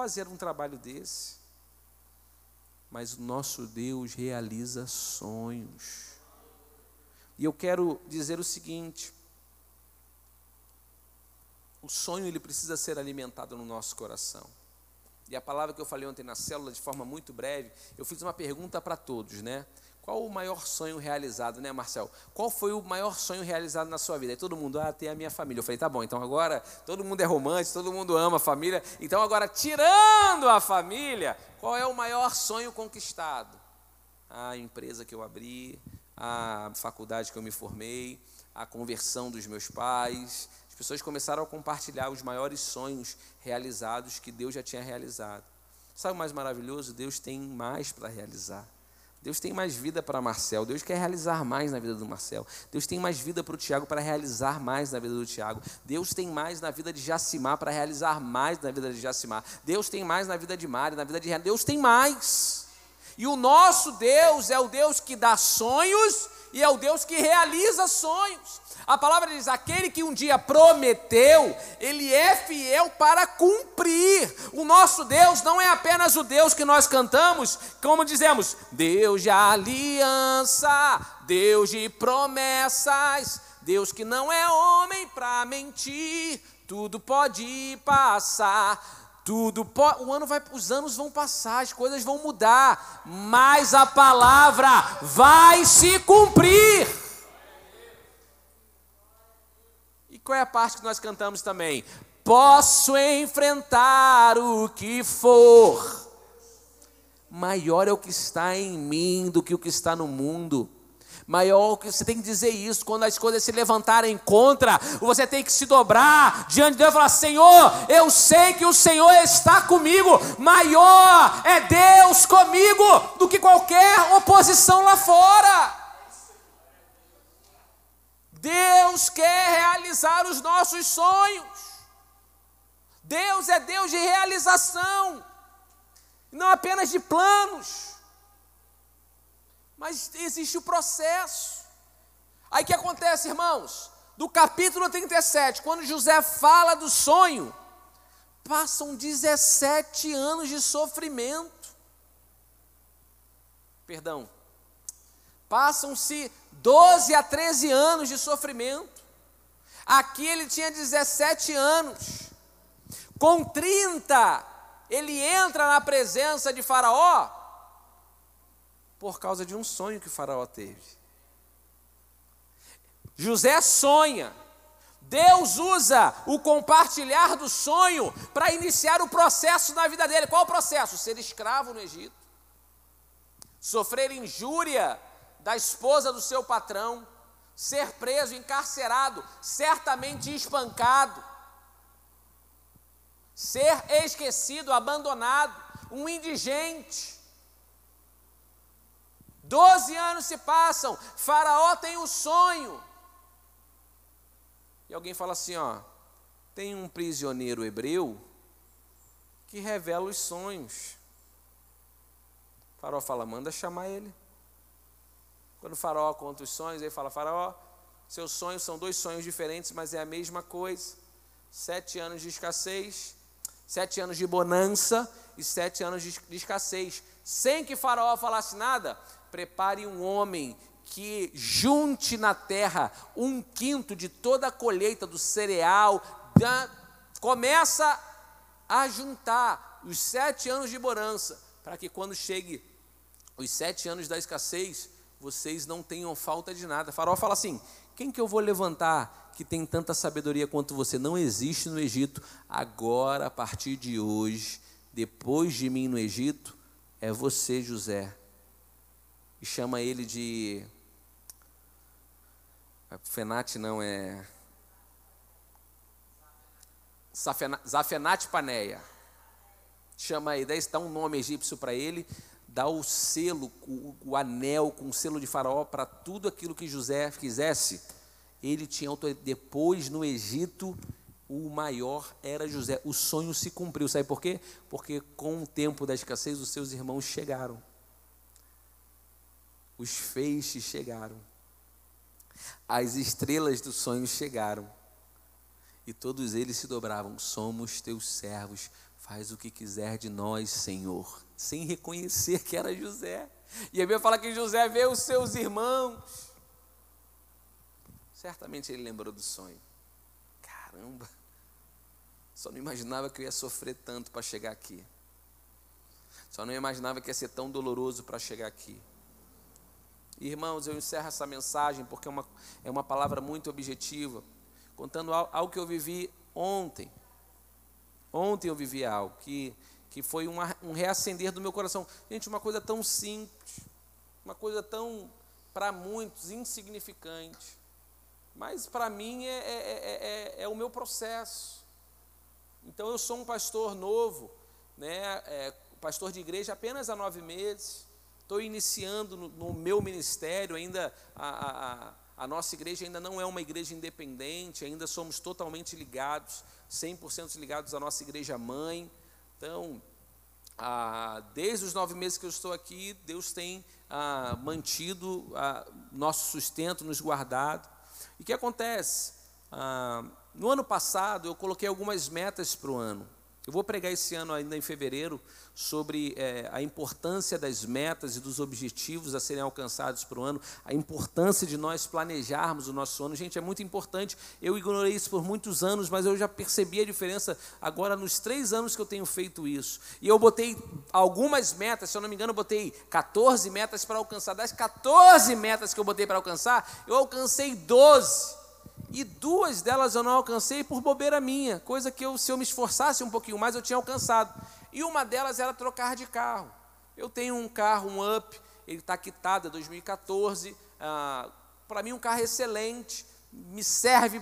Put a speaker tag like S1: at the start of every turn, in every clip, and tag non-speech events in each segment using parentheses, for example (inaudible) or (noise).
S1: fazer um trabalho desse. Mas o nosso Deus realiza sonhos. E eu quero dizer o seguinte: o sonho ele precisa ser alimentado no nosso coração. E a palavra que eu falei ontem na célula, de forma muito breve, eu fiz uma pergunta para todos, né? Qual o maior sonho realizado, né, Marcel? Qual foi o maior sonho realizado na sua vida? Aí todo mundo, ah, ter a minha família. Eu falei, tá bom, então agora todo mundo é romântico, todo mundo ama a família. Então agora, tirando a família, qual é o maior sonho conquistado? A empresa que eu abri, a faculdade que eu me formei, a conversão dos meus pais, pessoas começaram a compartilhar os maiores sonhos realizados que Deus já tinha realizado. Sabe o mais maravilhoso? Deus tem mais para realizar. Deus tem mais vida para Marcel. Deus quer realizar mais na vida do Marcel. Deus tem mais vida para o Tiago para realizar mais na vida do Tiago. Deus tem mais na vida de Jacimar para realizar mais na vida de Jacimar. Deus tem mais na vida de Mari, na vida de Renan. Deus tem mais. E o nosso Deus é o Deus que dá sonhos e é o Deus que realiza sonhos. A palavra diz: aquele que um dia prometeu, ele é fiel para cumprir. O nosso Deus não é apenas o Deus que nós cantamos, como dizemos, Deus de aliança, Deus de promessas, Deus que não é homem para mentir, tudo pode passar. Tudo o ano vai, os anos vão passar, as coisas vão mudar, mas a palavra vai se cumprir. Qual é a parte que nós cantamos também? Posso enfrentar o que for. Maior é o que está em mim do que o que está no mundo. Maior que você tem que dizer isso quando as coisas se levantarem contra, você tem que se dobrar diante de Deus e falar: Senhor, eu sei que o Senhor está comigo. Maior é Deus comigo do que qualquer oposição lá fora. Deus quer realizar os nossos sonhos. Deus é Deus de realização, não apenas de planos. Mas existe o processo. Aí que acontece, irmãos? Do capítulo 37, quando José fala do sonho, passam 17 anos de sofrimento. Perdão. Passam-se 12 a 13 anos de sofrimento. Aqui ele tinha 17 anos. Com 30, ele entra na presença de Faraó por causa de um sonho que Faraó teve. José sonha. Deus usa o compartilhar do sonho para iniciar o processo na vida dele. Qual o processo? Ser escravo no Egito, sofrer injúria da esposa do seu patrão, ser preso, encarcerado, certamente espancado, ser esquecido, abandonado, um indigente. Doze anos se passam, Faraó tem um sonho. E alguém fala assim: ó, tem um prisioneiro hebreu que revela os sonhos. Faraó fala: manda chamar ele. Quando o faraó conta os sonhos, ele fala: Faraó, seus sonhos são dois sonhos diferentes, mas é a mesma coisa. Sete anos de escassez, sete anos de bonança e sete anos de escassez. Sem que Faraó falasse nada, prepare um homem que junte na terra um quinto de toda a colheita do cereal, da, começa a juntar os sete anos de bonança, para que quando chegue os sete anos da escassez, vocês não tenham falta de nada. Faraó fala assim: quem que eu vou levantar que tem tanta sabedoria quanto você? Não existe no Egito. Agora, a partir de hoje, depois de mim no Egito, é você, José. E chama ele de. Fenate não é. Zafenate Paneia. Chama aí, dá um nome egípcio para ele dá o selo, o, o anel com o selo de faraó para tudo aquilo que José quisesse, ele tinha depois no Egito o maior era José. O sonho se cumpriu. Sabe por quê? Porque com o tempo da escassez os seus irmãos chegaram. Os feixes chegaram. As estrelas do sonho chegaram. E todos eles se dobravam: Somos teus servos, Faz o que quiser de nós, Senhor, sem reconhecer que era José. E a Bíblia fala que José vê os seus irmãos. Certamente ele lembrou do sonho. Caramba, só não imaginava que eu ia sofrer tanto para chegar aqui. Só não imaginava que ia ser tão doloroso para chegar aqui. Irmãos, eu encerro essa mensagem porque é uma, é uma palavra muito objetiva, contando algo que eu vivi ontem. Ontem eu vivi algo que, que foi uma, um reacender do meu coração. Gente, uma coisa tão simples, uma coisa tão, para muitos, insignificante. Mas para mim é, é, é, é, o meu processo. Então eu sou um pastor novo, né, pastor de igreja apenas há nove meses estou iniciando no, no, meu ministério, ainda a, a, a, nossa igreja ainda não é uma igreja independente, ainda somos totalmente ligados, 100% ligados à nossa igreja mãe. Então, desde os nove meses que eu estou aqui, Deus tem mantido nosso sustento, nos guardado. E o que acontece? no ano passado, eu coloquei algumas metas para o ano. Eu vou pregar esse ano, ainda em fevereiro, sobre é, a importância das metas e dos objetivos a serem alcançados para o ano, a importância de nós planejarmos o nosso ano. Gente, é muito importante. Eu ignorei isso por muitos anos, mas eu já percebi a diferença agora nos três anos que eu tenho feito isso. E eu botei algumas metas, se eu não me engano, eu botei 14 metas para alcançar. Das 14 metas que eu botei para alcançar, eu alcancei 12 e duas delas eu não alcancei por bobeira minha, coisa que eu, se eu me esforçasse um pouquinho mais, eu tinha alcançado. E uma delas era trocar de carro. Eu tenho um carro, um Up, ele está quitado, é 2014. Ah, Para mim, um carro excelente, me serve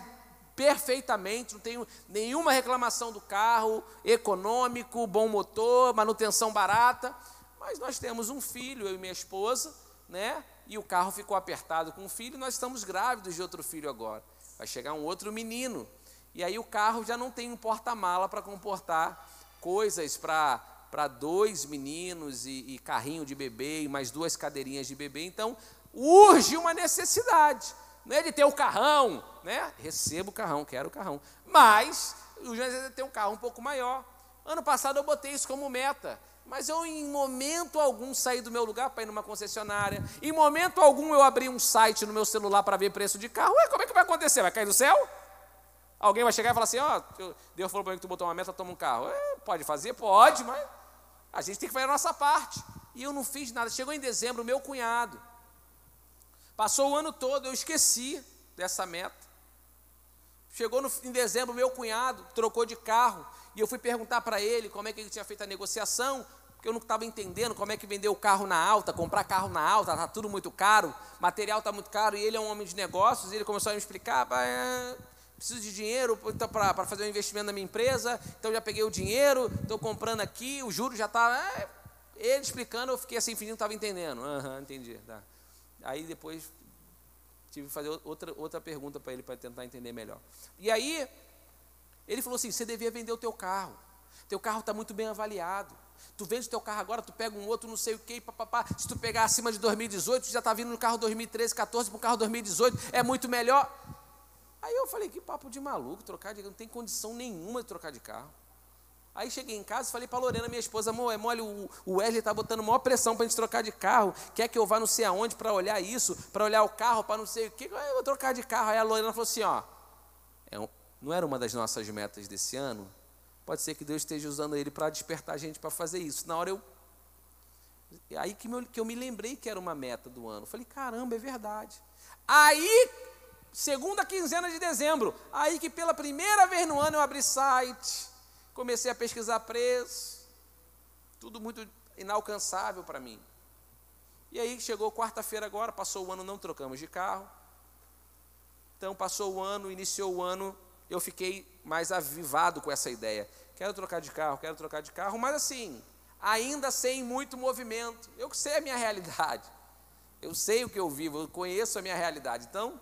S1: perfeitamente, não tenho nenhuma reclamação do carro, econômico, bom motor, manutenção barata. Mas nós temos um filho, eu e minha esposa, né? E o carro ficou apertado com o filho, nós estamos grávidos de outro filho agora. Vai chegar um outro menino. E aí o carro já não tem um porta-mala para comportar coisas para dois meninos e, e, carrinho de bebê e mais duas cadeirinhas de bebê. Então, urge uma necessidade. Não é de ter o carrão, né? Recebo o carrão, quero o carrão. Mas, o é ter um carro um pouco maior. Ano passado eu botei isso como meta. Mas eu, em momento algum, saí do meu lugar para ir numa concessionária. Em momento algum, eu abri um site no meu celular para ver preço de carro. Ué, como é que vai acontecer? Vai cair do céu? Alguém vai chegar e falar assim: Ó, oh, Deus falou para mim que tu botou uma meta, toma um carro. É, pode fazer? Pode, mas a gente tem que fazer a nossa parte. E eu não fiz nada. Chegou em dezembro, meu cunhado. Passou o ano todo, eu esqueci dessa meta. Chegou no, em dezembro, meu cunhado trocou de carro. E eu fui perguntar para ele como é que ele tinha feito a negociação porque eu não estava entendendo como é que vender o carro na alta, comprar carro na alta, está tudo muito caro, material está muito caro, e ele é um homem de negócios, e ele começou a me explicar, é, preciso de dinheiro então, para fazer um investimento na minha empresa, então já peguei o dinheiro, estou comprando aqui, o juro já está. É, ele explicando, eu fiquei assim, fingindo que estava entendendo. Aham, uhum, entendi. Tá. Aí depois tive que fazer outra, outra pergunta para ele para tentar entender melhor. E aí, ele falou assim: você devia vender o teu carro. Teu carro está muito bem avaliado. Tu vende teu carro agora, tu pega um outro, não sei o que, papapá. Se tu pegar acima de 2018, tu já está vindo no carro 2013, 14 para o carro 2018, é muito melhor. Aí eu falei, que papo de maluco, trocar de não tem condição nenhuma de trocar de carro. Aí cheguei em casa e falei para Lorena, minha esposa, amor, é mole, o, Wesley está botando maior pressão para a gente trocar de carro, quer que eu vá não sei aonde para olhar isso, para olhar o carro, para não sei o que, eu vou trocar de carro. Aí a Lorena falou assim, ó, é não era uma das nossas metas desse ano? Pode ser que Deus esteja usando ele para despertar a gente para fazer isso. Na hora eu. Aí que, meu, que eu me lembrei que era uma meta do ano. Falei, caramba, é verdade. Aí, segunda quinzena de dezembro, aí que pela primeira vez no ano eu abri site, comecei a pesquisar preço, tudo muito inalcançável para mim. E aí chegou quarta-feira agora, passou o ano, não trocamos de carro. Então passou o ano, iniciou o ano, eu fiquei mais avivado com essa ideia. Quero trocar de carro, quero trocar de carro, mas assim, ainda sem muito movimento. Eu sei a minha (laughs) realidade. Eu sei o que eu vivo, eu conheço a minha realidade. Então,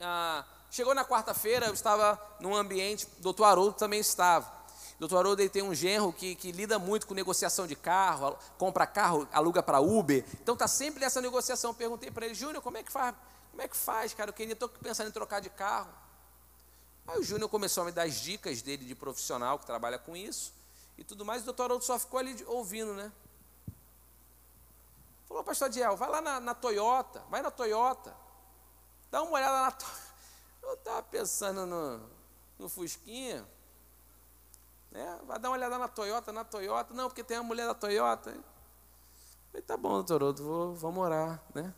S1: ah, chegou na quarta-feira, eu estava num ambiente, doutor Haroldo também estava. Doutor Haroldo tem um genro que, que lida muito com negociação de carro, compra carro, aluga para Uber. Então está sempre nessa negociação. Eu perguntei para ele, Júnior, como é que faz? Como é que faz, cara? Eu estou pensando em trocar de carro. Aí o Júnior começou a me dar as dicas dele de profissional que trabalha com isso e tudo mais. O doutor Haroldo só ficou ali ouvindo, né? Falou, pastor Adiel, vai lá na, na Toyota, vai na Toyota, dá uma olhada na Toyota. (laughs) Eu estava pensando no, no Fusquinha, né? vai dar uma olhada na Toyota, na Toyota, não, porque tem a mulher da Toyota. Eu falei, tá bom, doutor Haroldo, vou, vamos orar, né?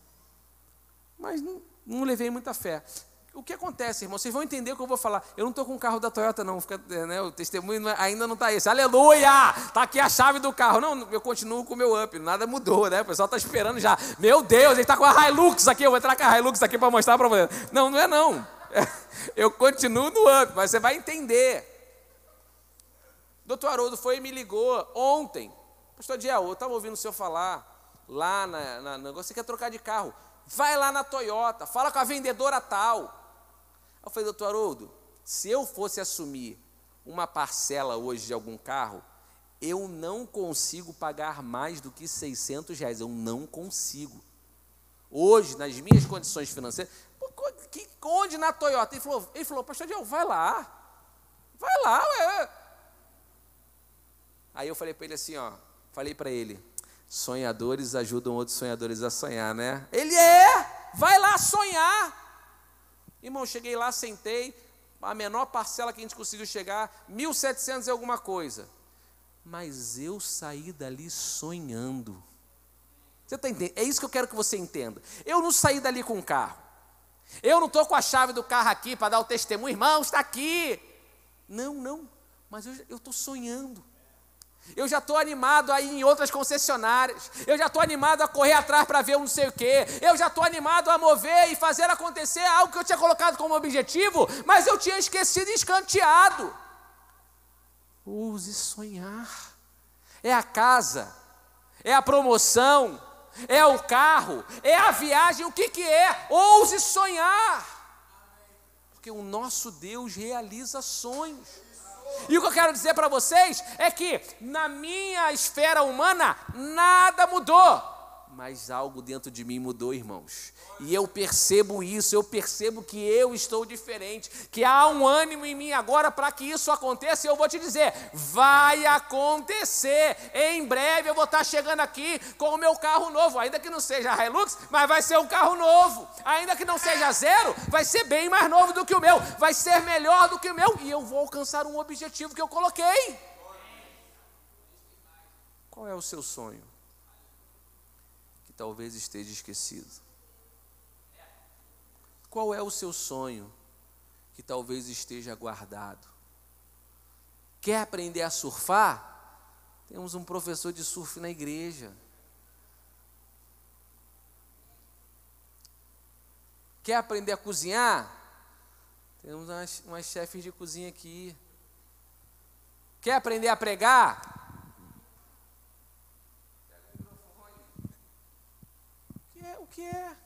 S1: Mas não, não levei muita fé. O que acontece, irmão? Vocês vão entender o que eu vou falar. Eu não estou com o carro da Toyota, não. Fica, né, o testemunho é, ainda não está esse. Aleluia! Está aqui a chave do carro. Não, eu continuo com o meu up. Nada mudou, né? O pessoal está esperando já. Meu Deus, ele está com a Hilux aqui. Eu vou entrar com a Hilux aqui para mostrar para você. Não, não é não. (laughs) Eu continuo no up, mas você vai entender. Doutor Haroldo foi e me ligou ontem. Pastor Diel, eu estava ouvindo o senhor falar lá na, na negócio. Você quer trocar de carro? Vai lá na Toyota, fala com a vendedora tal. Eu falei, doutor Haroldo, se eu fosse assumir uma parcela hoje de algum carro, eu não consigo pagar mais do que 600 reais. Eu não consigo. Hoje, nas minhas condições financeiras, que, onde na Toyota? Ele falou, ele falou pastor Diel, vai lá. Vai lá, ué. Aí eu falei para ele assim, ó, falei para ele, sonhadores ajudam outros sonhadores a sonhar, né? Ele é, vai lá sonhar. Irmão, cheguei lá, sentei, a menor parcela que a gente conseguiu chegar, 1.700 e alguma coisa. Mas eu saí dali sonhando. Você está entendendo? É isso que eu quero que você entenda. Eu não saí dali com o carro. Eu não estou com a chave do carro aqui para dar o testemunho, irmão, está aqui. Não, não. Mas eu estou sonhando. Eu já estou animado a ir em outras concessionárias. Eu já estou animado a correr atrás para ver um não sei o quê. Eu já estou animado a mover e fazer acontecer algo que eu tinha colocado como objetivo, mas eu tinha esquecido e escanteado. Ouse sonhar. É a casa, é a promoção, é o carro, é a viagem. O que, que é? Ouse sonhar. Porque o nosso Deus realiza sonhos. E o que eu quero dizer para vocês é que na minha esfera humana nada mudou, mas algo dentro de mim mudou, irmãos. E eu percebo isso, eu percebo que eu estou diferente, que há um ânimo em mim agora para que isso aconteça. E eu vou te dizer: vai acontecer. Em breve eu vou estar chegando aqui com o meu carro novo, ainda que não seja Hilux, mas vai ser um carro novo. Ainda que não seja zero, vai ser bem mais novo do que o meu, vai ser melhor do que o meu, e eu vou alcançar um objetivo que eu coloquei. Qual é o seu sonho? Talvez esteja esquecido. Qual é o seu sonho que talvez esteja guardado? Quer aprender a surfar? Temos um professor de surf na igreja. Quer aprender a cozinhar? Temos umas, umas chefes de cozinha aqui. Quer aprender a pregar? O que é?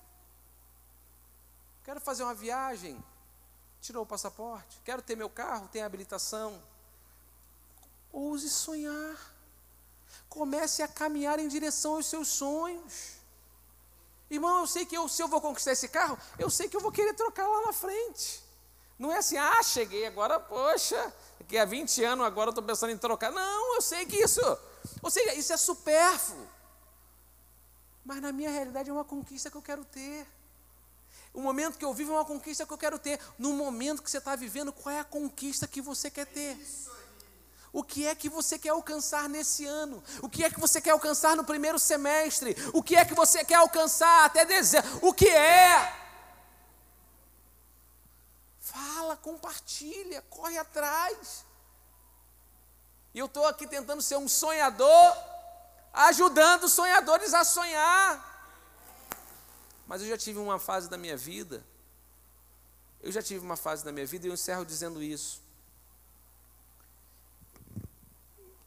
S1: Quero fazer uma viagem. Tirou o passaporte. Quero ter meu carro, tem habilitação. Ouse sonhar. Comece a caminhar em direção aos seus sonhos. Irmão, eu sei que eu, se eu vou conquistar esse carro, eu sei que eu vou querer trocar lá na frente. Não é assim, ah, cheguei agora, poxa, daqui a 20 anos agora eu estou pensando em trocar. Não, eu sei que isso, ou seja, isso é supérfluo. Mas na minha realidade é uma conquista que eu quero ter. O momento que eu vivo é uma conquista que eu quero ter. No momento que você está vivendo, qual é a conquista que você quer ter? O que é que você quer alcançar nesse ano? O que é que você quer alcançar no primeiro semestre? O que é que você quer alcançar até dezembro? O que é? Fala, compartilha, corre atrás. E eu estou aqui tentando ser um sonhador, ajudando sonhadores a sonhar. Mas eu já tive uma fase da minha vida, eu já tive uma fase da minha vida e eu encerro dizendo isso.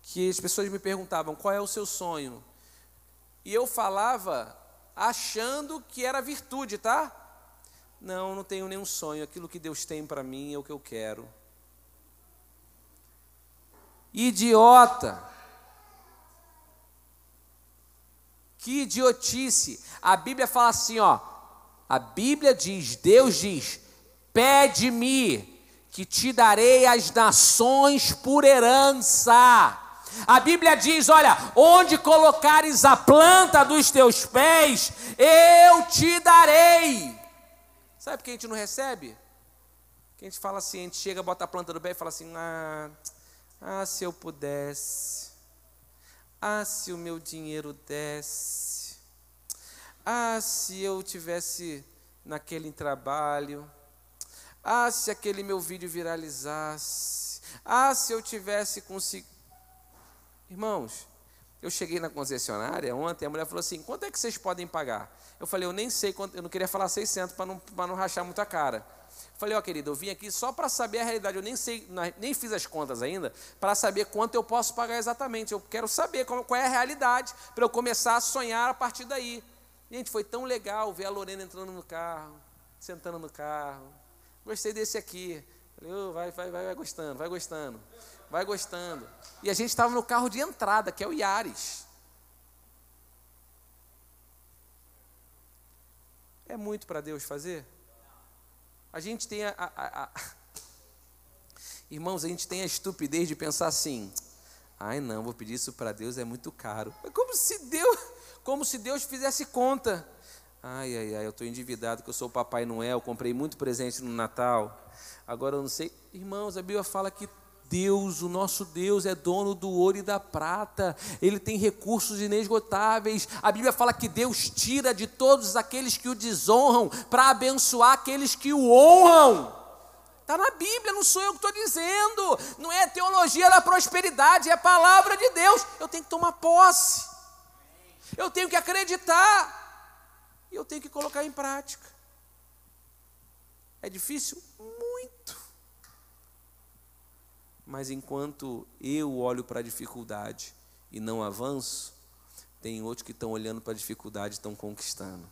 S1: Que as pessoas me perguntavam qual é o seu sonho. E eu falava achando que era virtude, tá? Não, não tenho nenhum sonho. Aquilo que Deus tem para mim é o que eu quero. Idiota. Que idiotice. A Bíblia fala assim, ó. A Bíblia diz, Deus diz: "Pede-me, que te darei as nações por herança. A Bíblia diz: olha, onde colocares a planta dos teus pés, eu te darei. Sabe por que a gente não recebe? Que a gente fala assim, a gente chega, bota a planta do pé e fala assim: ah, ah, se eu pudesse, ah, se o meu dinheiro desse, ah, se eu tivesse naquele trabalho. Ah, se aquele meu vídeo viralizasse. Ah, se eu tivesse conseguido. Irmãos, eu cheguei na concessionária ontem, a mulher falou assim: quanto é que vocês podem pagar? Eu falei: eu nem sei quanto, eu não queria falar 600 para não, não rachar muito a cara. Falei: ó, oh, querido, eu vim aqui só para saber a realidade, eu nem sei, nem fiz as contas ainda, para saber quanto eu posso pagar exatamente. Eu quero saber qual, é a realidade, para eu começar a sonhar a partir daí. Gente, foi tão legal ver a Lorena entrando no carro, sentando no carro. Gostei desse aqui. Falei, oh, vai, vai, vai, vai gostando, vai gostando, vai gostando. E a gente estava no carro de entrada, que é o Yaris. É muito para Deus fazer? A gente tem a, a, a, (laughs) Irmãos, a gente tem a estupidez de pensar assim: ai não, vou pedir isso para Deus, é muito caro. É como se Deus como se Deus fizesse conta. Ai, ai, ai, eu estou endividado, que eu sou o Papai Noel, comprei muito presente no Natal. Agora eu não sei. Irmãos, a Bíblia fala que Deus, o nosso Deus, é dono do ouro e da prata, Ele tem recursos inesgotáveis. A Bíblia fala que Deus tira de todos aqueles que o desonram para abençoar aqueles que o honram. Está na Bíblia, não sou eu que estou dizendo, não é teologia da prosperidade, é a palavra de Deus. Eu tenho que tomar posse eu tenho que acreditar e eu tenho que colocar em prática. É difícil? Muito. Mas enquanto eu olho para a dificuldade e não avanço, tem outros que estão olhando para a dificuldade e estão conquistando.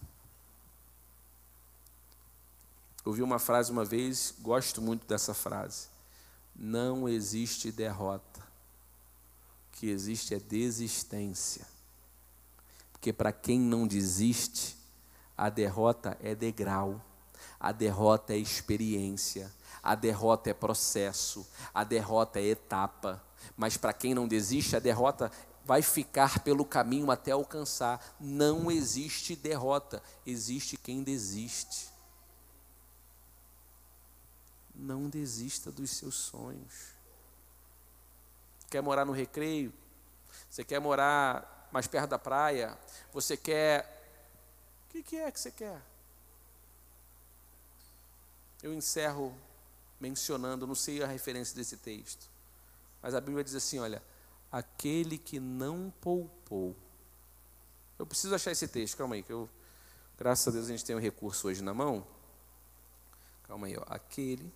S1: Ouvi uma frase uma vez, gosto muito dessa frase. Não existe derrota. O que existe é desistência. Porque para quem não desiste, a derrota é degrau, a derrota é experiência, a derrota é processo, a derrota é etapa. Mas para quem não desiste, a derrota vai ficar pelo caminho até alcançar. Não existe derrota, existe quem desiste. Não desista dos seus sonhos. Quer morar no recreio? Você quer morar mais perto da praia, você quer. O que, que é que você quer? Eu encerro mencionando, não sei a referência desse texto, mas a Bíblia diz assim: olha, aquele que não poupou. Eu preciso achar esse texto, calma aí, que eu, graças a Deus a gente tem o um recurso hoje na mão. Calma aí, ó. Aquele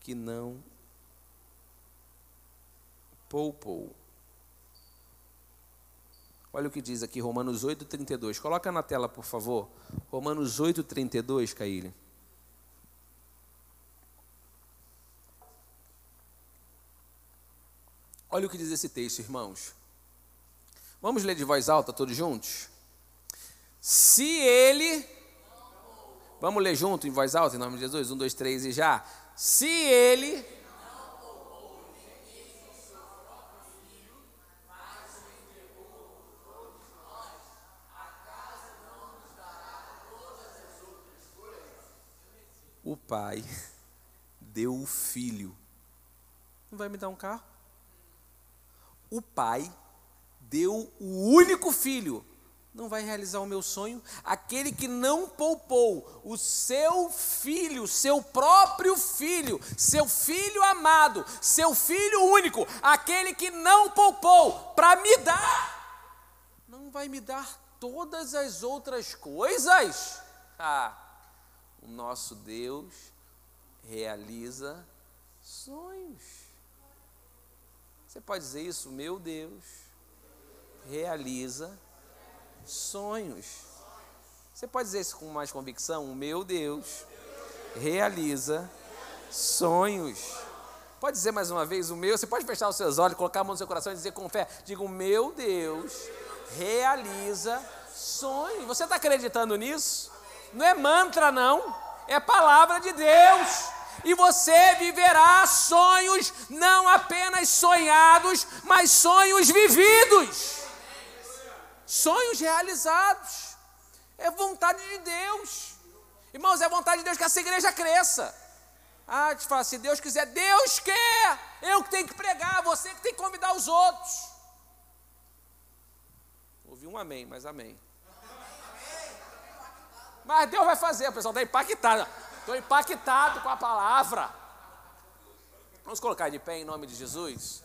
S1: que não poupou. Olha o que diz aqui, Romanos 8, 32. Coloca na tela, por favor. Romanos 8, 32, Olha o que diz esse texto, irmãos. Vamos ler de voz alta, todos juntos? Se ele. Vamos ler junto em voz alta, em nome de Jesus? Um, dois, três e já. Se ele o pai deu o filho. Não vai me dar um carro? O pai deu o único filho. Não vai realizar o meu sonho? Aquele que não poupou o seu filho, seu próprio filho, seu filho amado, seu filho único, aquele que não poupou para me dar, não vai me dar todas as outras coisas? Ah, o nosso Deus realiza sonhos. Você pode dizer isso? Meu Deus realiza sonhos. Você pode dizer isso com mais convicção? Meu Deus realiza sonhos. Pode dizer mais uma vez o meu? Você pode fechar os seus olhos, colocar a mão no seu coração e dizer com fé: diga, o meu Deus realiza sonhos. Você está acreditando nisso? Não é mantra, não. É palavra de Deus. E você viverá sonhos não apenas sonhados, mas sonhos vividos. Sonhos realizados. É vontade de Deus. Irmãos, é vontade de Deus que essa igreja cresça. Ah, te fala, se Deus quiser, Deus quer. Eu que tenho que pregar, você que tem que convidar os outros. Ouvi um amém, mas amém. Mas Deus vai fazer, o pessoal está impactado. Estou impactado com a palavra. Vamos colocar de pé em nome de Jesus.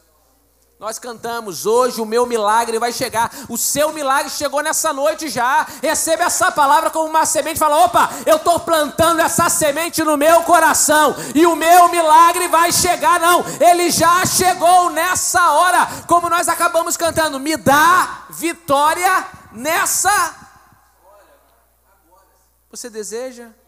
S1: Nós cantamos, hoje o meu milagre vai chegar. O seu milagre chegou nessa noite já. Receba essa palavra como uma semente. Fala, opa, eu estou plantando essa semente no meu coração. E o meu milagre vai chegar. Não, ele já chegou nessa hora. Como nós acabamos cantando, me dá vitória nessa. Você deseja?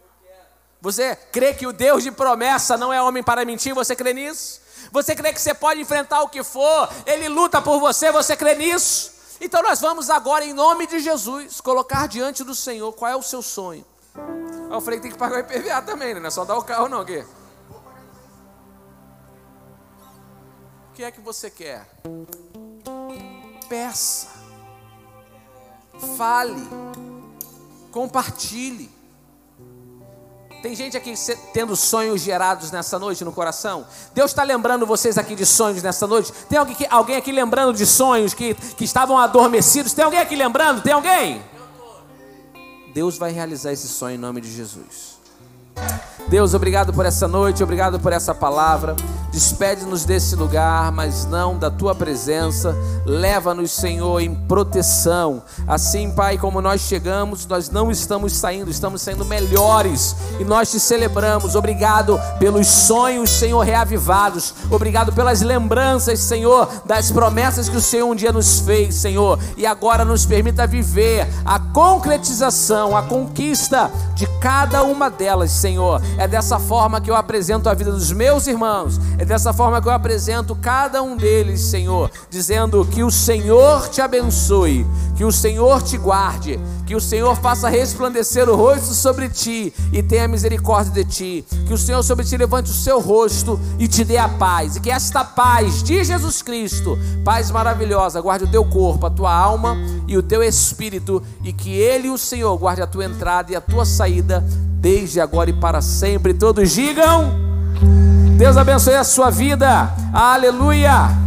S1: Você crê que o Deus de promessa não é homem para mentir? Você crê nisso? Você crê que você pode enfrentar o que for? Ele luta por você, você crê nisso? Então nós vamos agora, em nome de Jesus, colocar diante do Senhor qual é o seu sonho. Eu falei que tem que pagar o IPVA também, né? Não é só dar o carro, não, aqui. O que é que você quer? Peça. Fale. Compartilhe. Tem gente aqui tendo sonhos gerados nessa noite no coração? Deus está lembrando vocês aqui de sonhos nessa noite? Tem alguém, alguém aqui lembrando de sonhos que, que estavam adormecidos? Tem alguém aqui lembrando? Tem alguém? Deus vai realizar esse sonho em nome de Jesus. Deus, obrigado por essa noite, obrigado por essa palavra. Despede-nos desse lugar, mas não da tua presença. Leva-nos, Senhor, em proteção. Assim, Pai, como nós chegamos, nós não estamos saindo, estamos saindo melhores e nós te celebramos. Obrigado pelos sonhos, Senhor, reavivados. Obrigado pelas lembranças, Senhor, das promessas que o Senhor um dia nos fez, Senhor. E agora nos permita viver a concretização, a conquista de cada uma delas, Senhor. É dessa forma que eu apresento a vida dos meus irmãos. É dessa forma que eu apresento cada um deles, Senhor, dizendo que o Senhor te abençoe, que o Senhor te guarde, que o Senhor faça resplandecer o rosto sobre ti e tenha misericórdia de ti, que o Senhor sobre ti levante o seu rosto e te dê a paz, e que esta paz de Jesus Cristo, paz maravilhosa, guarde o teu corpo, a tua alma e o teu espírito, e que Ele, o Senhor, guarde a tua entrada e a tua saída, desde agora e para sempre. Todos digam. Deus abençoe a sua vida. Aleluia.